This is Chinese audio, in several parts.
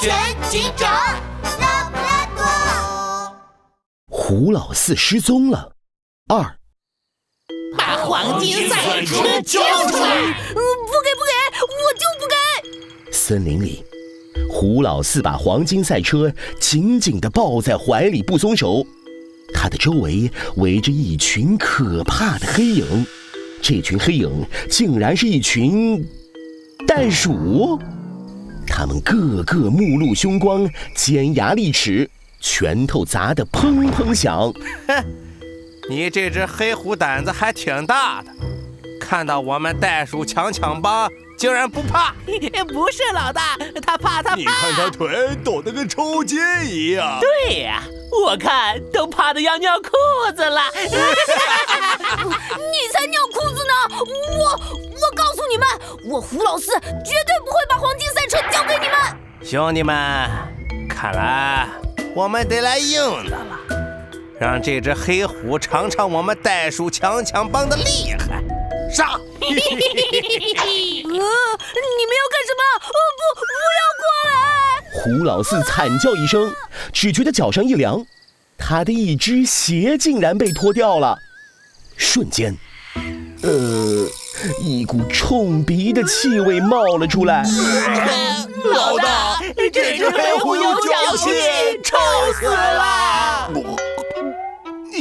全警长，拉布拉多。胡老四失踪了。二，把黄金赛车交出来！不给不给，我就不给！森林里，胡老四把黄金赛车紧紧地抱在怀里不松手，他的周围围着一群可怕的黑影，这群黑影竟然是一群袋鼠，他们个个目露凶光，尖牙利齿，拳头砸得砰砰响。哼，你这只黑虎胆子还挺大的，看到我们袋鼠强强帮，竟然不怕？不是老大，他怕他怕。你看他腿抖得跟抽筋一样。对呀，我看都怕得要尿裤子了。你才尿裤子呢！我我告诉你们，我胡老四绝对不会把。兄弟们，看来我们得来硬的了，让这只黑虎尝尝我们袋鼠强强帮的厉害。上！呃，你们要干什么？呃，不，不要过来！胡老四惨叫一声，只觉得脚上一凉，他的一只鞋竟然被脱掉了。瞬间，呃，一股冲鼻的气味冒了出来。老大，这只黑虎有脚气，臭死了！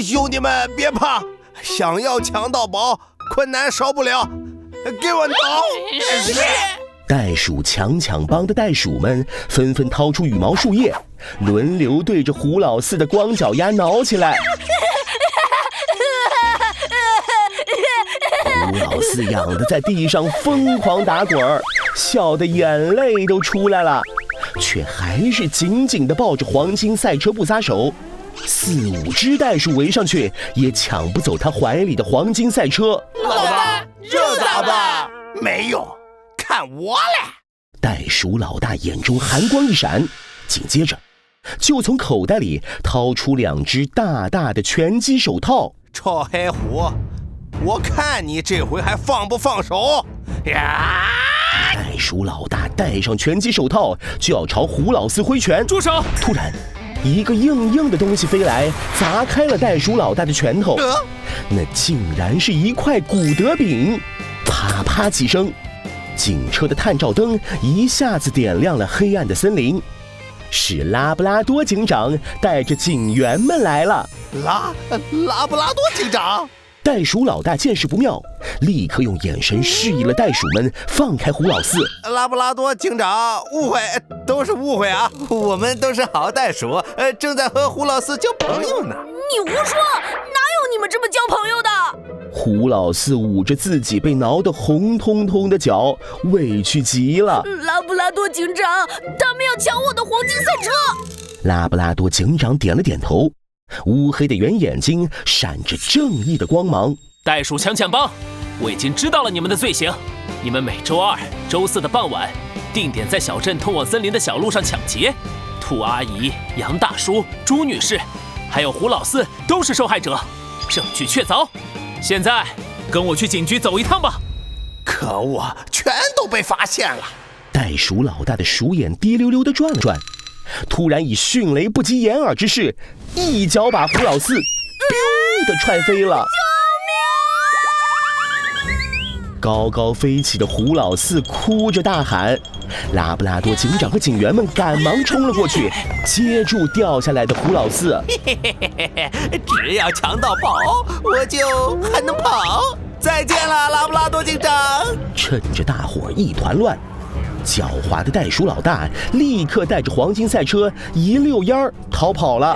兄弟们别怕，想要抢到宝，困难少不了。给我挠！是。袋鼠强抢帮的袋鼠们纷纷掏出羽毛树叶，轮流对着胡老四的光脚丫挠起来。胡老四痒的在地上疯狂打滚儿，笑得眼泪都出来了，却还是紧紧地抱着黄金赛车不撒手。四五只袋鼠围上去，也抢不走他怀里的黄金赛车。老大，这咋办？没用，看我嘞！袋鼠老大眼中寒光一闪，紧接着就从口袋里掏出两只大大的拳击手套。臭黑虎，我看你这回还放不放手？呀！袋鼠老大戴上拳击手套，就要朝胡老四挥拳。住手！突然，一个硬硬的东西飞来，砸开了袋鼠老大的拳头。呃那竟然是一块古德饼！啪啪几声，警车的探照灯一下子点亮了黑暗的森林。是拉布拉多警长带着警员们来了。拉拉布拉多警长，袋鼠老大见势不妙，立刻用眼神示意了袋鼠们放开胡老四。拉布拉多警长，误会都是误会啊！我们都是好袋鼠，呃，正在和胡老四交朋友呢。你胡说，哪有你们这么交朋友的？胡老四捂着自己被挠得红彤彤的脚，委屈极了。拉布拉多警长，他们要抢我的黄金赛车！拉布拉多警长点了点头，乌黑的圆眼睛闪着正义的光芒。袋鼠强抢帮，我已经知道了你们的罪行。你们每周二、周四的傍晚，定点在小镇通往森林的小路上抢劫。兔阿姨、杨大叔、朱女士，还有胡老四都是受害者，证据确凿。现在跟我去警局走一趟吧。可恶，全都被发现了！袋鼠老大的鼠眼滴溜溜地转了转，突然以迅雷不及掩耳之势，一脚把胡老四 biu 的踹飞了。高高飞起的胡老四哭着大喊，拉布拉多警长和警员们赶忙冲了过去，接住掉下来的胡老四。只要强盗跑，我就还能跑。再见了，拉布拉多警长！趁着大伙一团乱，狡猾的袋鼠老大立刻带着黄金赛车一溜烟儿逃跑了。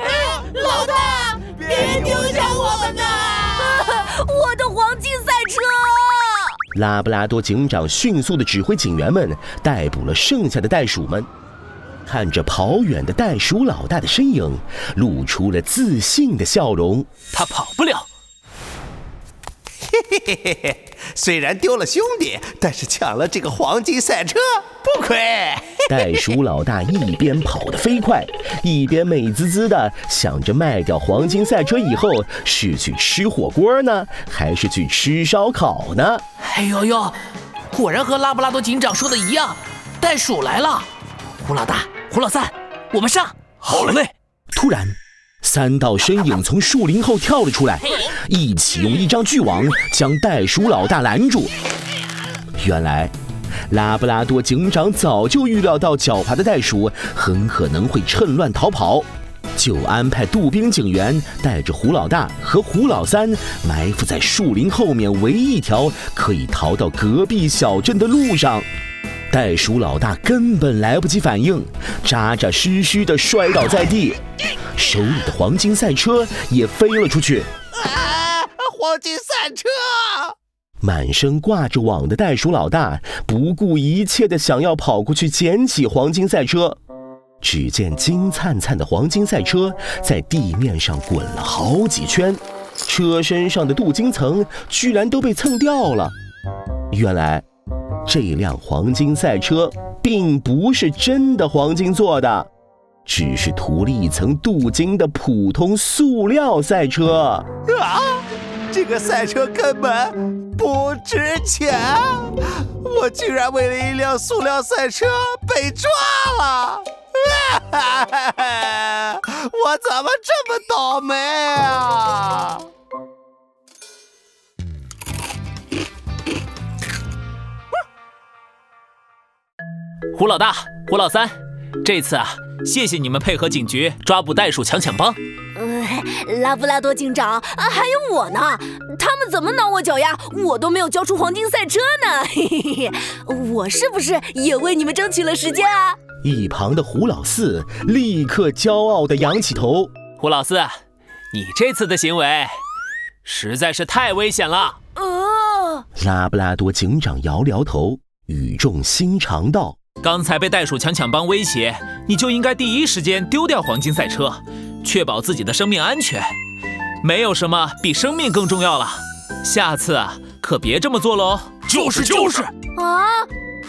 老大，别丢下我们呐！我的黄金赛车！拉布拉多警长迅速地指挥警员们逮捕了剩下的袋鼠们，看着跑远的袋鼠老大的身影，露出了自信的笑容。他跑不了。嘿嘿嘿嘿，虽然丢了兄弟，但是抢了这个黄金赛车，不亏。袋鼠老大一边跑得飞快，一边美滋滋的想着卖掉黄金赛车以后是去吃火锅呢，还是去吃烧烤呢？哎呦呦，果然和拉布拉多警长说的一样，袋鼠来了。胡老大，胡老三，我们上！好嘞！突然，三道身影从树林后跳了出来，一起用一张巨网将袋鼠老大拦住。原来，拉布拉多警长早就预料到狡猾的袋鼠很可能会趁乱逃跑，就安排杜宾警员带着胡老大和胡老三埋伏在树林后面唯一一条可以逃到隔壁小镇的路上。袋鼠老大根本来不及反应，扎扎实实的摔倒在地，手里的黄金赛车也飞了出去。啊！黄金赛车！满身挂着网的袋鼠老大不顾一切的想要跑过去捡起黄金赛车，只见金灿灿的黄金赛车在地面上滚了好几圈，车身上的镀金层居然都被蹭掉了。原来。这辆黄金赛车并不是真的黄金做的，只是涂了一层镀金的普通塑料赛车。啊！这个赛车根本不值钱，我居然为了一辆塑料赛车被抓了！我怎么这么倒霉啊！胡老大，胡老三，这次啊，谢谢你们配合警局抓捕袋鼠强抢帮。呃，拉布拉多警长啊，还有我呢，他们怎么挠我脚丫，我都没有交出黄金赛车呢。嘿嘿嘿，我是不是也为你们争取了时间啊？一旁的胡老四立刻骄傲地仰起头。胡老四，你这次的行为实在是太危险了。呃，拉布拉多警长摇摇头，语重心长道。刚才被袋鼠强抢帮威胁，你就应该第一时间丢掉黄金赛车，确保自己的生命安全。没有什么比生命更重要了。下次啊，可别这么做喽。就是就是。啊，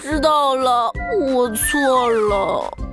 知道了，我错了。